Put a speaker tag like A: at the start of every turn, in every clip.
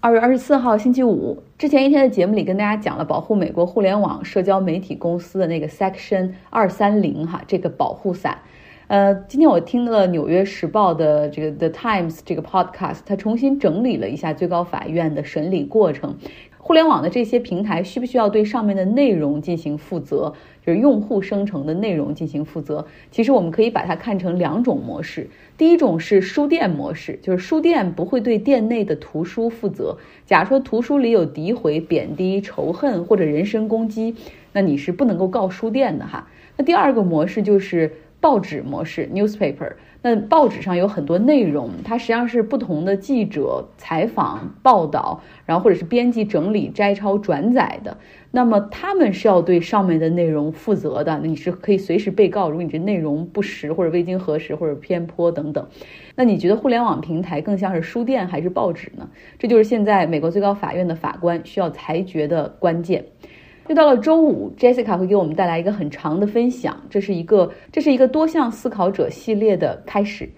A: 二月二十四号星期五，之前一天的节目里跟大家讲了保护美国互联网社交媒体公司的那个 Section 二三零哈这个保护伞。呃，今天我听了《纽约时报》的这个 The Times 这个 podcast，它重新整理了一下最高法院的审理过程。互联网的这些平台需不需要对上面的内容进行负责？就是用户生成的内容进行负责。其实我们可以把它看成两种模式。第一种是书店模式，就是书店不会对店内的图书负责。假如说图书里有诋毁、贬低、仇恨或者人身攻击，那你是不能够告书店的哈。那第二个模式就是报纸模式 （newspaper）。那报纸上有很多内容，它实际上是不同的记者采访、报道，然后或者是编辑整理、摘抄、转载的。那么他们是要对上面的内容负责的，你是可以随时被告，如果你这内容不实或者未经核实或者偏颇等等。那你觉得互联网平台更像是书店还是报纸呢？这就是现在美国最高法院的法官需要裁决的关键。又到了周五，Jessica 会给我们带来一个很长的分享，这是一个这是一个多项思考者系列的开始。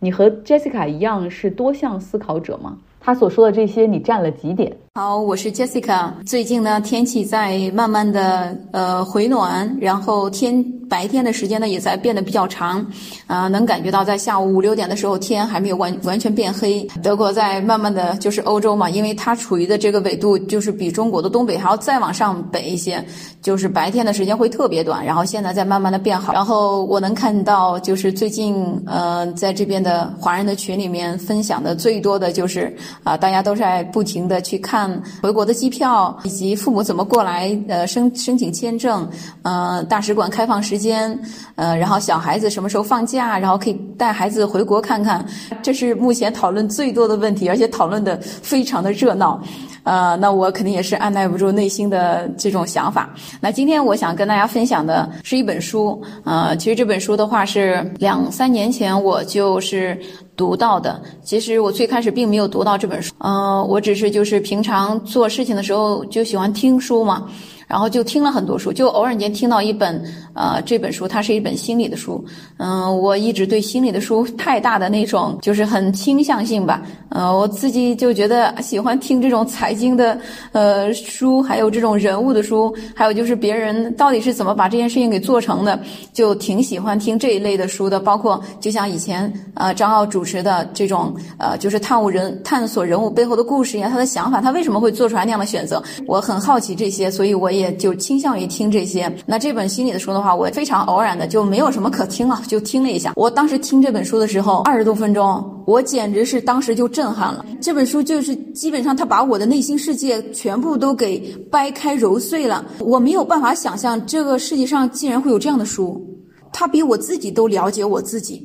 A: 你和 Jessica 一样是多项思考者吗？他所说的这些，你占了几点？
B: 好，我是 Jessica。最近呢，天气在慢慢的呃回暖，然后天白天的时间呢也在变得比较长，啊，能感觉到在下午五六点的时候天还没有完完全变黑。德国在慢慢的就是欧洲嘛，因为它处于的这个纬度就是比中国的东北还要再往上北一些，就是白天的时间会特别短。然后现在在慢慢的变好。然后我能看到就是最近呃在这边的华人的群里面分享的最多的就是啊大家都在不停的去看。回国的机票，以及父母怎么过来，呃，申申请签证，呃，大使馆开放时间，呃，然后小孩子什么时候放假，然后可以带孩子回国看看，这是目前讨论最多的问题，而且讨论的非常的热闹。呃，那我肯定也是按耐不住内心的这种想法。那今天我想跟大家分享的是一本书，呃，其实这本书的话是两三年前我就是读到的。其实我最开始并没有读到这本书，呃，我只是就是平常做事情的时候就喜欢听书嘛。然后就听了很多书，就偶然间听到一本，呃，这本书它是一本心理的书，嗯，我一直对心理的书太大的那种就是很倾向性吧，呃，我自己就觉得喜欢听这种财经的，呃，书，还有这种人物的书，还有就是别人到底是怎么把这件事情给做成的，就挺喜欢听这一类的书的，包括就像以前呃张奥主持的这种，呃，就是探悟人探索人物背后的故事一样，他的想法，他为什么会做出来那样的选择，我很好奇这些，所以我。也就倾向于听这些。那这本心理的书的话，我非常偶然的就没有什么可听了，就听了一下。我当时听这本书的时候，二十多分钟，我简直是当时就震撼了。这本书就是基本上他把我的内心世界全部都给掰开揉碎了。我没有办法想象这个世界上竟然会有这样的书。他比我自己都了解我自己，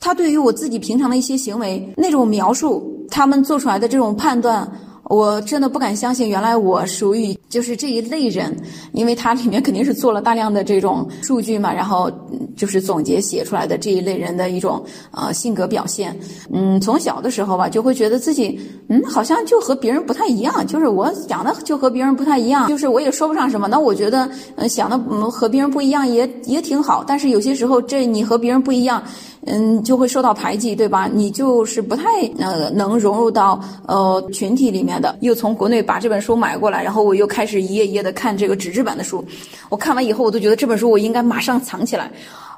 B: 他对于我自己平常的一些行为那种描述，他们做出来的这种判断。我真的不敢相信，原来我属于就是这一类人，因为它里面肯定是做了大量的这种数据嘛，然后就是总结写出来的这一类人的一种呃性格表现。嗯，从小的时候吧，就会觉得自己嗯好像就和别人不太一样，就是我想的就和别人不太一样，就是我也说不上什么。那我觉得嗯想的和别人不一样也也挺好，但是有些时候这你和别人不一样。嗯，就会受到排挤，对吧？你就是不太呃能融入到呃群体里面的。又从国内把这本书买过来，然后我又开始一页一页的看这个纸质版的书。我看完以后，我都觉得这本书我应该马上藏起来。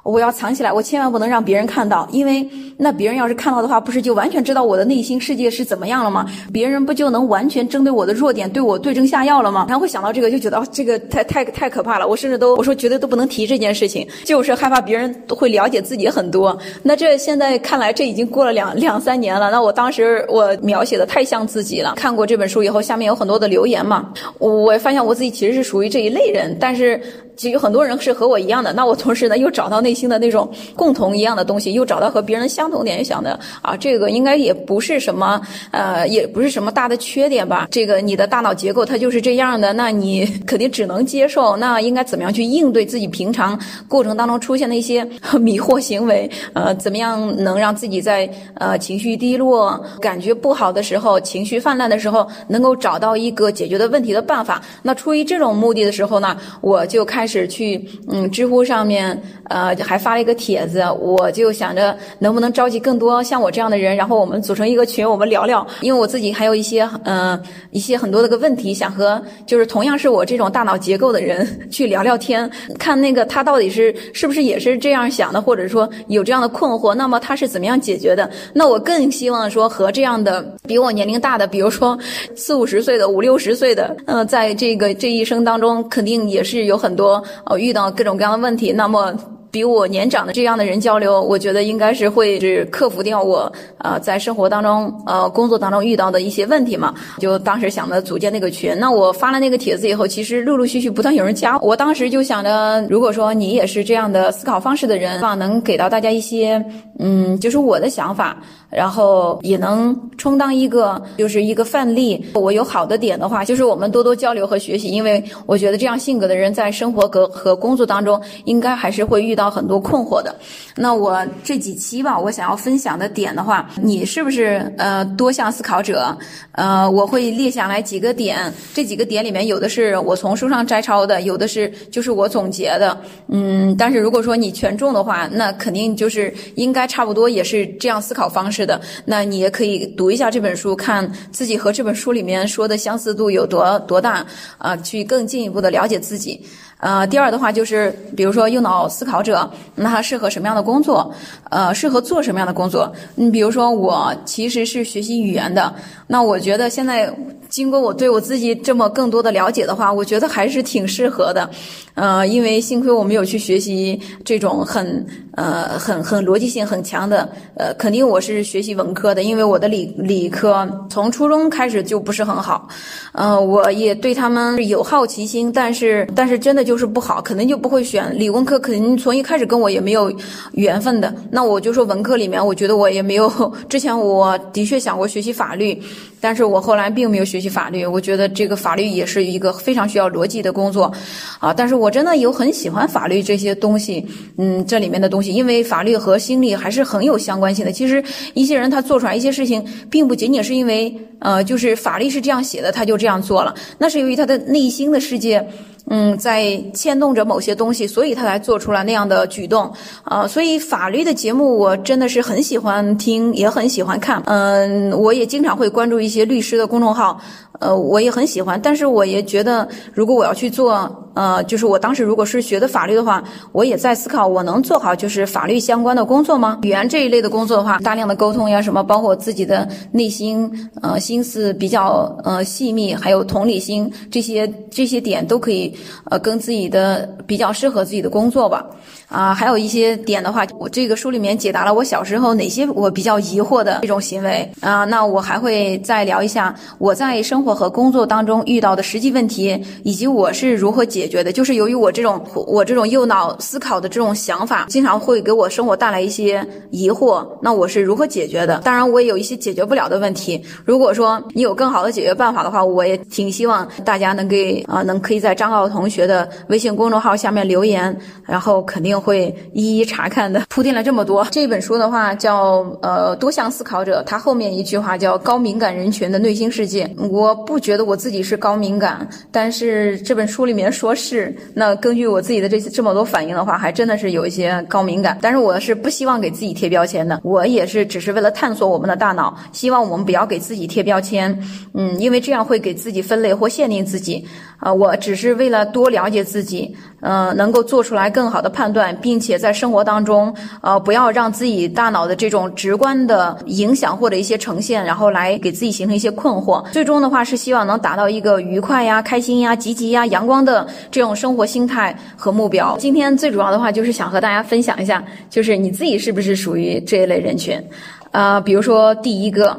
B: 我要藏起来，我千万不能让别人看到，因为那别人要是看到的话，不是就完全知道我的内心世界是怎么样了吗？别人不就能完全针对我的弱点对我对症下药了吗？然后会想到这个，就觉得哦，这个太太太可怕了。我甚至都我说绝对都不能提这件事情，就是害怕别人会了解自己很多。那这现在看来，这已经过了两两三年了。那我当时我描写的太像自己了。看过这本书以后，下面有很多的留言嘛，我发现我自己其实是属于这一类人，但是。其实很多人是和我一样的，那我同时呢又找到内心的那种共同一样的东西，又找到和别人相同点，想的啊，这个应该也不是什么呃，也不是什么大的缺点吧？这个你的大脑结构它就是这样的，那你肯定只能接受。那应该怎么样去应对自己平常过程当中出现的一些迷惑行为？呃，怎么样能让自己在呃情绪低落、感觉不好的时候、情绪泛滥的时候，能够找到一个解决的问题的办法？那出于这种目的的时候呢，我就开。开始去嗯知乎上面呃还发了一个帖子，我就想着能不能召集更多像我这样的人，然后我们组成一个群，我们聊聊。因为我自己还有一些嗯一些很多的个问题，想和就是同样是我这种大脑结构的人去聊聊天，看那个他到底是是不是也是这样想的，或者说有这样的困惑，那么他是怎么样解决的？那我更希望说和这样的比我年龄大的，比如说四五十岁的、五六十岁的，呃，在这个这一生当中，肯定也是有很多哦遇到各种各样的问题。那么。比我年长的这样的人交流，我觉得应该是会是克服掉我呃在生活当中呃工作当中遇到的一些问题嘛。就当时想着组建那个群，那我发了那个帖子以后，其实陆陆续续不断有人加。我当时就想着，如果说你也是这样的思考方式的人，希望能给到大家一些嗯，就是我的想法。然后也能充当一个就是一个范例。我有好的点的话，就是我们多多交流和学习。因为我觉得这样性格的人在生活和和工作当中，应该还是会遇到很多困惑的。那我这几期吧，我想要分享的点的话，你是不是呃多项思考者？呃，我会列下来几个点，这几个点里面有的是我从书上摘抄的，有的是就是我总结的。嗯，但是如果说你全中的话，那肯定就是应该差不多也是这样思考方式。的，那你也可以读一下这本书，看自己和这本书里面说的相似度有多多大啊，去更进一步的了解自己。呃，第二的话就是，比如说右脑思考者，那他适合什么样的工作？呃，适合做什么样的工作？你比如说我其实是学习语言的，那我觉得现在经过我对我自己这么更多的了解的话，我觉得还是挺适合的。呃，因为幸亏我没有去学习这种很呃很很逻辑性很强的，呃，肯定我是学习文科的，因为我的理理科从初中开始就不是很好。呃，我也对他们有好奇心，但是但是真的就。就是不好，肯定就不会选理工科，肯定从一开始跟我也没有缘分的。那我就说文科里面，我觉得我也没有。之前我的确想过学习法律。但是我后来并没有学习法律，我觉得这个法律也是一个非常需要逻辑的工作，啊！但是我真的有很喜欢法律这些东西，嗯，这里面的东西，因为法律和心理还是很有相关性的。其实一些人他做出来一些事情，并不仅仅是因为，呃，就是法律是这样写的，他就这样做了，那是由于他的内心的世界，嗯，在牵动着某些东西，所以他才做出来那样的举动，啊！所以法律的节目我真的是很喜欢听，也很喜欢看，嗯，我也经常会关注一些。些律师的公众号，呃，我也很喜欢，但是我也觉得，如果我要去做，呃，就是我当时如果是学的法律的话，我也在思考，我能做好就是法律相关的工作吗？语言这一类的工作的话，大量的沟通呀，什么，包括自己的内心，呃，心思比较呃细密，还有同理心这些这些点都可以，呃，跟自己的比较适合自己的工作吧。啊，还有一些点的话，我这个书里面解答了我小时候哪些我比较疑惑的这种行为啊。那我还会再聊一下我在生活和工作当中遇到的实际问题，以及我是如何解决的。就是由于我这种我这种右脑思考的这种想法，经常会给我生活带来一些疑惑。那我是如何解决的？当然，我也有一些解决不了的问题。如果说你有更好的解决办法的话，我也挺希望大家能给啊，能可以在张奥同学的微信公众号下面留言，然后肯定。会一一查看的。铺垫了这么多，这本书的话叫呃多项思考者，它后面一句话叫高敏感人群的内心世界。我不觉得我自己是高敏感，但是这本书里面说是。那根据我自己的这这么多反应的话，还真的是有一些高敏感。但是我是不希望给自己贴标签的。我也是只是为了探索我们的大脑，希望我们不要给自己贴标签。嗯，因为这样会给自己分类或限定自己。啊，我只是为了多了解自己，呃，能够做出来更好的判断。并且在生活当中，呃，不要让自己大脑的这种直观的影响或者一些呈现，然后来给自己形成一些困惑。最终的话是希望能达到一个愉快呀、开心呀、积极呀、阳光的这种生活心态和目标。今天最主要的话就是想和大家分享一下，就是你自己是不是属于这一类人群？啊，比如说第一个，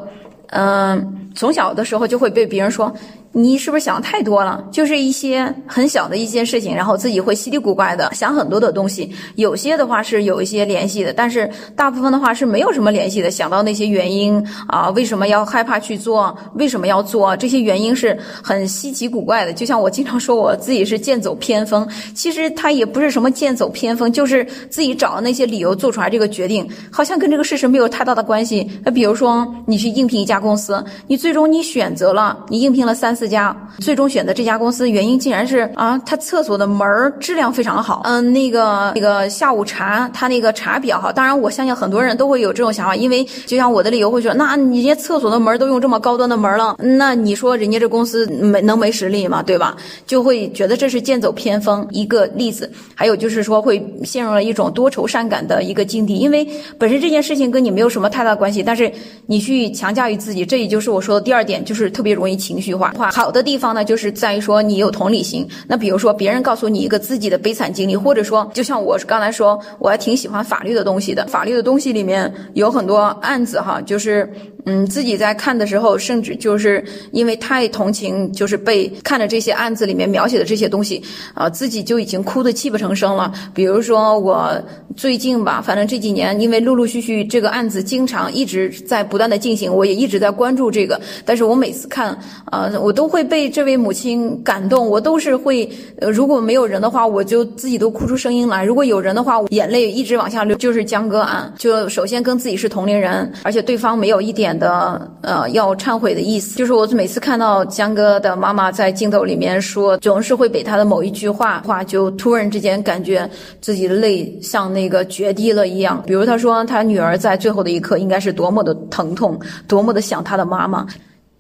B: 嗯，从小的时候就会被别人说。你是不是想太多了？就是一些很小的一些事情，然后自己会稀里古怪的想很多的东西。有些的话是有一些联系的，但是大部分的话是没有什么联系的。想到那些原因啊，为什么要害怕去做？为什么要做？这些原因是很稀奇古怪的。就像我经常说我自己是剑走偏锋，其实他也不是什么剑走偏锋，就是自己找的那些理由做出来这个决定，好像跟这个事实没有太大的关系。那比如说你去应聘一家公司，你最终你选择了，你应聘了三四。四家，最终选择这家公司原因竟然是啊，他厕所的门质量非常好。嗯，那个那个下午茶，他那个茶比较好。当然，我相信很多人都会有这种想法，因为就像我的理由会说，那人家厕所的门都用这么高端的门了，那你说人家这公司没能没实力吗？对吧？就会觉得这是剑走偏锋一个例子。还有就是说会陷入了一种多愁善感的一个境地，因为本身这件事情跟你没有什么太大关系，但是你去强加于自己，这也就是我说的第二点，就是特别容易情绪化。好的地方呢，就是在于说你有同理心。那比如说别人告诉你一个自己的悲惨经历，或者说就像我刚才说，我还挺喜欢法律的东西的。法律的东西里面有很多案子哈，就是嗯自己在看的时候，甚至就是因为太同情，就是被看着这些案子里面描写的这些东西啊，自己就已经哭得泣不成声了。比如说我最近吧，反正这几年因为陆陆续续这个案子经常一直在不断的进行，我也一直在关注这个，但是我每次看啊。我都会被这位母亲感动，我都是会，呃，如果没有人的话，我就自己都哭出声音来；如果有人的话，我眼泪一直往下流。就是江歌案，就首先跟自己是同龄人，而且对方没有一点的呃要忏悔的意思。就是我每次看到江哥的妈妈在镜头里面说，总是会被他的某一句话话，就突然之间感觉自己的泪像那个决堤了一样。比如他说他女儿在最后的一刻应该是多么的疼痛，多么的想他的妈妈。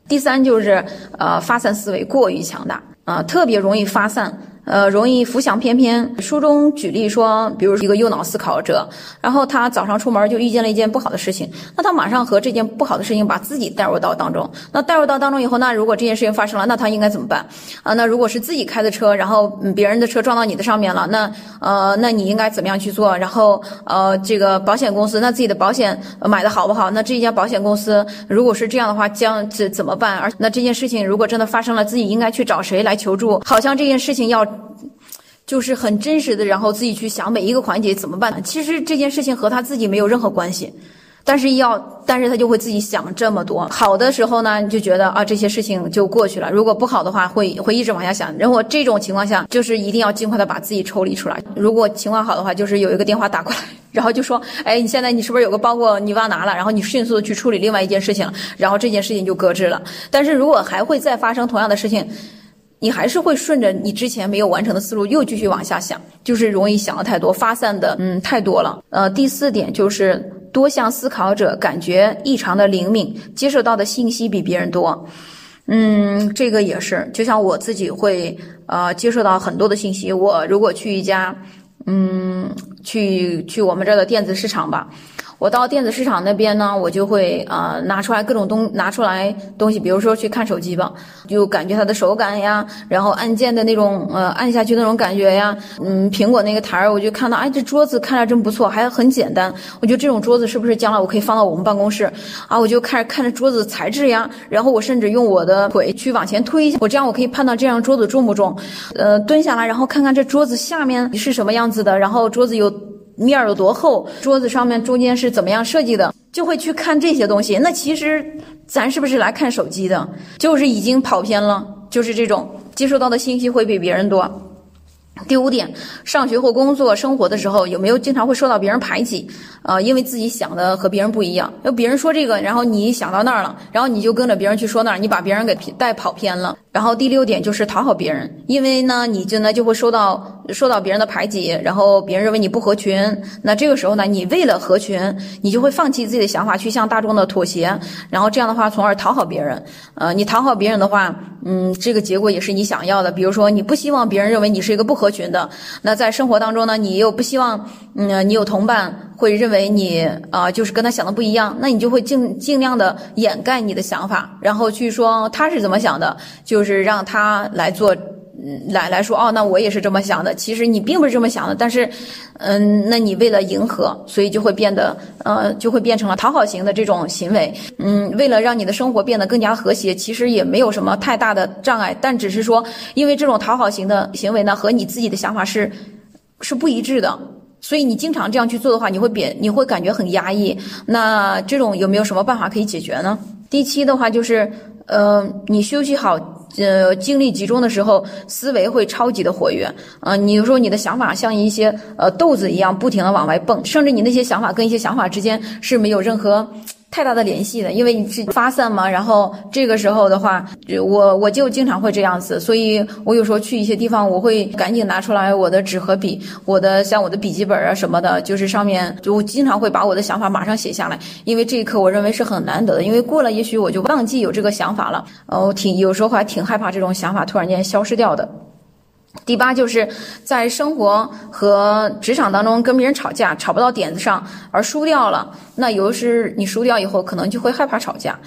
B: 第三就是，呃，发散思维过于强大，啊，特别容易发散。呃，容易浮想翩翩。书中举例说，比如一个右脑思考者，然后他早上出门就遇见了一件不好的事情，那他马上和这件不好的事情把自己带入到当中。那带入到当中以后，那如果这件事情发生了，那他应该怎么办？啊，那如果是自己开的车，然后别人的车撞到你的上面了，那呃，那你应该怎么样去做？然后呃，这个保险公司，那自己的保险买的好不好？那这一家保险公司如果是这样的话，将怎怎么办？而那这件事情如果真的发生了，自己应该去找谁来求助？好像这件事情要。就是很真实的，然后自己去想每一个环节怎么办。其实这件事情和他自己没有任何关系，但是要，但是他就会自己想这么多。好的时候呢，你就觉得啊这些事情就过去了；如果不好的话，会会一直往下想。然后这种情况下，就是一定要尽快的把自己抽离出来。如果情况好的话，就是有一个电话打过来，然后就说，哎，你现在你是不是有个包裹你忘拿了？然后你迅速的去处理另外一件事情，然后这件事情就搁置了。但是如果还会再发生同样的事情。你还是会顺着你之前没有完成的思路又继续往下想，就是容易想的太多，发散的嗯太多了。呃，第四点就是多项思考者感觉异常的灵敏，接受到的信息比别人多。嗯，这个也是，就像我自己会呃接受到很多的信息。我如果去一家嗯去去我们这儿的电子市场吧。我到电子市场那边呢，我就会啊拿出来各种东拿出来东西，比如说去看手机吧，就感觉它的手感呀，然后按键的那种呃按下去那种感觉呀，嗯，苹果那个台儿，我就看到哎这桌子看着真不错，还很简单，我觉得这种桌子是不是将来我可以放到我们办公室啊？我就开始看着桌子材质呀，然后我甚至用我的腿去往前推一下，我这样我可以判断这样桌子重不重，呃，蹲下来然后看看这桌子下面是什么样子的，然后桌子有。面有多厚？桌子上面中间是怎么样设计的？就会去看这些东西。那其实咱是不是来看手机的？就是已经跑偏了，就是这种接收到的信息会比别人多。第五点，上学或工作、生活的时候有没有经常会受到别人排挤？呃，因为自己想的和别人不一样，要别人说这个，然后你想到那儿了，然后你就跟着别人去说那儿，你把别人给带跑偏了。然后第六点就是讨好别人，因为呢，你就呢就会受到受到别人的排挤，然后别人认为你不合群，那这个时候呢，你为了合群，你就会放弃自己的想法，去向大众的妥协，然后这样的话，从而讨好别人。呃，你讨好别人的话，嗯，这个结果也是你想要的。比如说，你不希望别人认为你是一个不合合群的，那在生活当中呢，你又不希望，嗯，你有同伴会认为你啊，就是跟他想的不一样，那你就会尽尽量的掩盖你的想法，然后去说他是怎么想的，就。是让他来做，来来说哦，那我也是这么想的。其实你并不是这么想的，但是，嗯，那你为了迎合，所以就会变得，呃，就会变成了讨好型的这种行为。嗯，为了让你的生活变得更加和谐，其实也没有什么太大的障碍，但只是说，因为这种讨好型的行为呢，和你自己的想法是是不一致的，所以你经常这样去做的话，你会变，你会感觉很压抑。那这种有没有什么办法可以解决呢？第七的话就是，呃，你休息好。呃，精力集中的时候，思维会超级的活跃。啊，你有时候你的想法像一些呃豆子一样，不停的往外蹦，甚至你那些想法跟一些想法之间是没有任何。太大的联系的，因为你是发散嘛。然后这个时候的话，我我就经常会这样子，所以我有时候去一些地方，我会赶紧拿出来我的纸和笔，我的像我的笔记本啊什么的，就是上面就经常会把我的想法马上写下来，因为这一刻我认为是很难得的，因为过了也许我就忘记有这个想法了。呃，我挺有时候还挺害怕这种想法突然间消失掉的。第八就是在生活和职场当中跟别人吵架，吵不到点子上而输掉了。那有时你输掉以后，可能就会害怕吵架。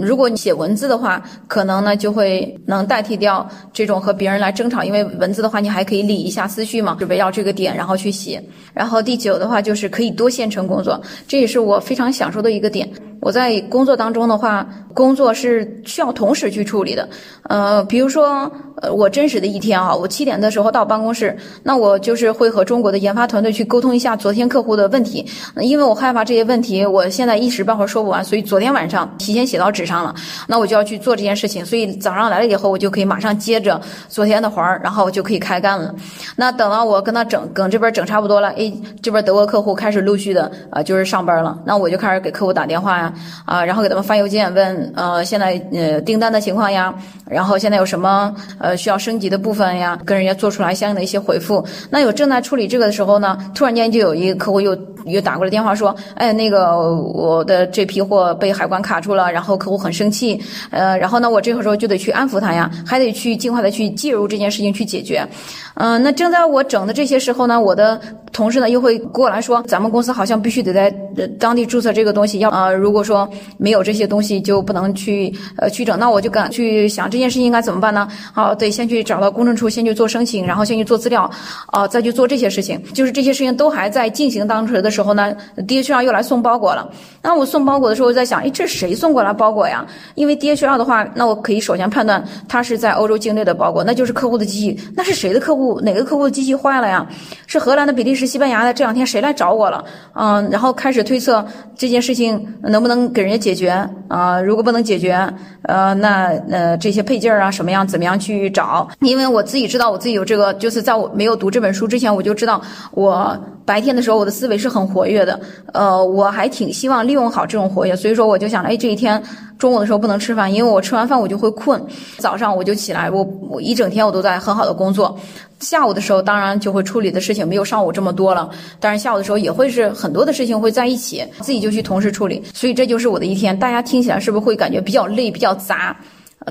B: 如果你写文字的话，可能呢就会能代替掉这种和别人来争吵，因为文字的话你还可以理一下思绪嘛，就围绕这个点然后去写。然后第九的话就是可以多线程工作，这也是我非常享受的一个点。我在工作当中的话，工作是需要同时去处理的。呃，比如说，呃，我真实的一天啊，我七点的时候到办公室，那我就是会和中国的研发团队去沟通一下昨天客户的问题，因为我害怕这些问题题我现在一时半会儿说不完，所以昨天晚上提前写到纸上了，那我就要去做这件事情。所以早上来了以后，我就可以马上接着昨天的活儿，然后就可以开干了。那等到我跟他整，跟这边整差不多了，哎，这边德国客户开始陆续的呃就是上班了，那我就开始给客户打电话呀。啊，然后给他们发邮件问，呃，现在呃订单的情况呀，然后现在有什么呃需要升级的部分呀，跟人家做出来相应的一些回复。那有正在处理这个的时候呢，突然间就有一个客户又又打过来电话说，哎，那个呃我的这批货被海关卡住了，然后客户很生气，呃，然后呢，我这个时候就得去安抚他呀，还得去尽快的去介入这件事情去解决。嗯，那正在我整的这些时候呢，我的同事呢又会过来说，咱们公司好像必须得在当地注册这个东西，要啊，如果说没有这些东西就不能去呃去整，那我就赶去想这件事情应该怎么办呢？好，得先去找到公证处，先去做申请，然后先去做资料，啊，再去做这些事情。就是这些事情都还在进行当时的时候呢，DHL 又来送包裹了。那我送包裹的时候，在想，哎，这谁送过来包裹呀？因为 DHL 的话，那我可以首先判断他是在欧洲境内的包裹，那就是客户的机器。那是谁的客户？哪个客户的机器坏了呀？是荷兰的、比利时、西班牙的？这两天谁来找我了？嗯，然后开始推测这件事情能不能给人家解决啊？如果不能解决，呃，那呃这些配件啊什么样，怎么样去找？因为我自己知道，我自己有这个，就是在我没有读这本书之前，我就知道我白天的时候我的思维是很活跃的。呃，我还挺希望利用好这种活跃，所以说我就想，哎，这一天中午的时候不能吃饭，因为我吃完饭我就会困。早上我就起来，我我一整天我都在很好的工作。下午的时候，当然就会处理的事情没有上午这么多了，但是下午的时候也会是很多的事情会在一起，自己就去同时处理，所以这就是我的一天。大家听起来是不是会感觉比较累、比较杂？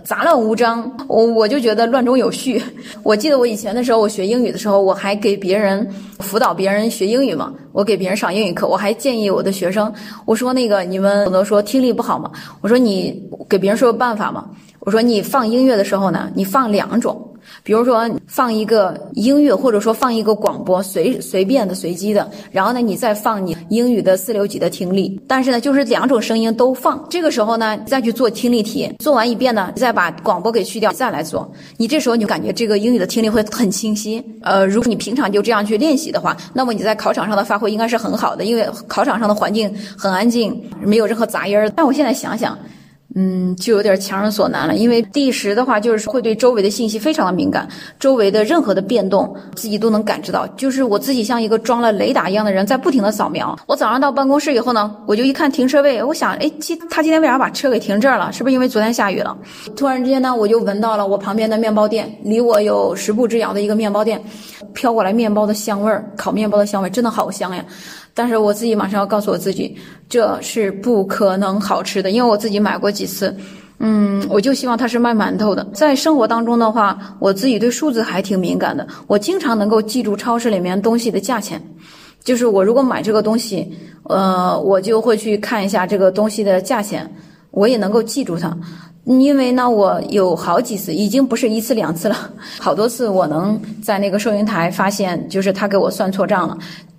B: 杂乱无章，我我就觉得乱中有序。我记得我以前的时候，我学英语的时候，我还给别人辅导别人学英语嘛，我给别人上英语课，我还建议我的学生，我说那个你们可能说听力不好嘛，我说你给别人说个办法嘛，我说你放音乐的时候呢，你放两种。比如说放一个音乐，或者说放一个广播，随随便的、随机的，然后呢，你再放你英语的四六级的听力，但是呢，就是两种声音都放。这个时候呢，再去做听力题，做完一遍呢，再把广播给去掉，再来做。你这时候你就感觉这个英语的听力会很清晰。呃，如果你平常就这样去练习的话，那么你在考场上的发挥应该是很好的，因为考场上的环境很安静，没有任何杂音儿。但我现在想想。嗯，就有点强人所难了。因为第十的话，就是会对周围的信息非常的敏感，周围的任何的变动，自己都能感知到。就是我自己像一个装了雷达一样的人，在不停的扫描。我早上到办公室以后呢，我就一看停车位，我想，哎，今他今天为啥把车给停这儿了？是不是因为昨天下雨了？突然之间呢，我就闻到了我旁边的面包店，离我有十步之遥的一个面包店，飘过来面包的香味儿，烤面包的香味儿，真的好香呀。但是我自己马上要告诉我自己，这是不可能好吃的，因为我自己买过几次，嗯，我就希望它是卖馒头的。在生活当中的话，我自己对数字还挺敏感的，我经常能够记住超市里面东西的价钱，就是我如果买这个东西，呃，我就会去看一下这个东西的价钱，我也能够记住它。因为呢，我有好几次，已经不是一次两次了，好多次我能在那个收银台发现，就是他给我算错账了。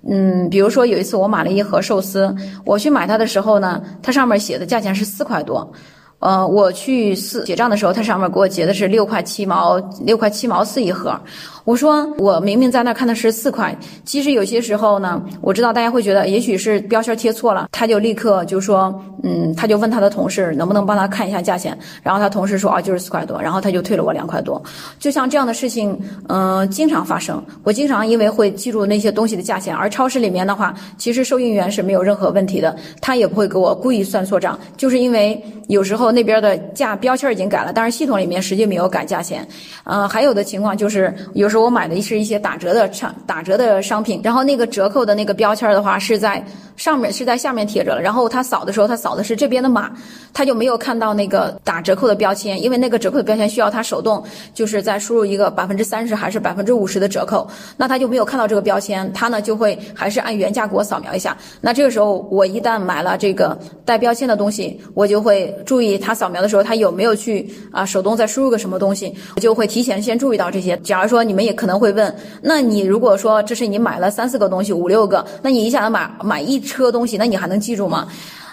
B: 嗯，比如说有一次我买了一盒寿司，我去买它的时候呢，它上面写的价钱是四块多，呃，我去四结账的时候，它上面给我结的是六块七毛，六块七毛四一盒。我说我明明在那看的是四块。其实有些时候呢，我知道大家会觉得也许是标签贴错了，他就立刻就说，嗯，他就问他的同事能不能帮他看一下价钱，然后他同事说啊就是四块多，然后他就退了我两块多。就像这样的事情，嗯，经常发生。我经常因为会记住那些东西的价钱，而超市里面的话，其实收银员是没有任何问题的，他也不会给我故意算错账，就是因为有时候那边的价标签已经改了，但是系统里面实际没有改价钱。嗯，还有的情况就是有是。我买的是一些打折的商打折的商品，然后那个折扣的那个标签的话是在上面是在下面贴着了，然后他扫的时候他扫的是这边的码，他就没有看到那个打折扣的标签，因为那个折扣的标签需要他手动就是在输入一个百分之三十还是百分之五十的折扣，那他就没有看到这个标签，他呢就会还是按原价给我扫描一下。那这个时候我一旦买了这个带标签的东西，我就会注意他扫描的时候他有没有去啊手动再输入个什么东西，我就会提前先注意到这些。假如说你们也。可能会问，那你如果说这是你买了三四个东西，五六个，那你一下子买买一车东西，那你还能记住吗？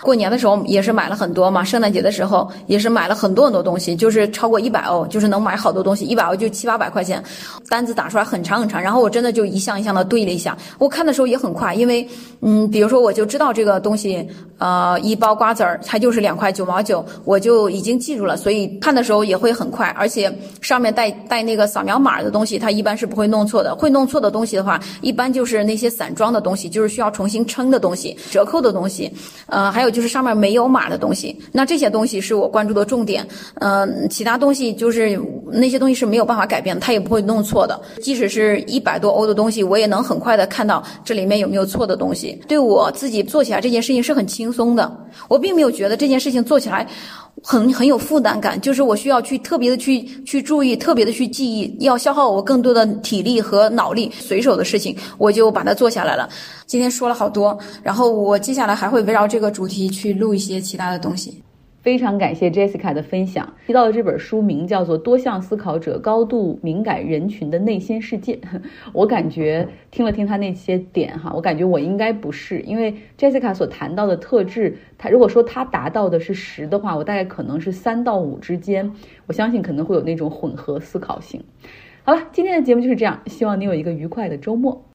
B: 过年的时候也是买了很多嘛，圣诞节的时候也是买了很多很多东西，就是超过一百欧，就是能买好多东西，一百欧就七八百块钱，单子打出来很长很长，然后我真的就一项一项的对了一下，我看的时候也很快，因为嗯，比如说我就知道这个东西，呃，一包瓜子儿它就是两块九毛九，我就已经记住了，所以看的时候也会很快，而且上面带带那个扫描码的东西，它一般是不会弄错的，会弄错的东西的话，一般就是那些散装的东西，就是需要重新称的东西，折扣的东西，呃，还有。就是上面没有码的东西，那这些东西是我关注的重点。嗯，其他东西就是那些东西是没有办法改变的，他也不会弄错的。即使是一百多欧的东西，我也能很快的看到这里面有没有错的东西。对我自己做起来这件事情是很轻松的，我并没有觉得这件事情做起来。很很有负担感，就是我需要去特别的去去注意，特别的去记忆，要消耗我更多的体力和脑力。随手的事情，我就把它做下来了。今天说了好多，然后我接下来还会围绕这个主题去录一些其他的东西。
A: 非常感谢 Jessica 的分享。提到的这本书名叫做《多项思考者高度敏感人群的内心世界》，我感觉听了听他那些点哈，我感觉我应该不是，因为 Jessica 所谈到的特质，他如果说他达到的是十的话，我大概可能是三到五之间。我相信可能会有那种混合思考性。好了，今天的节目就是这样，希望你有一个愉快的周末。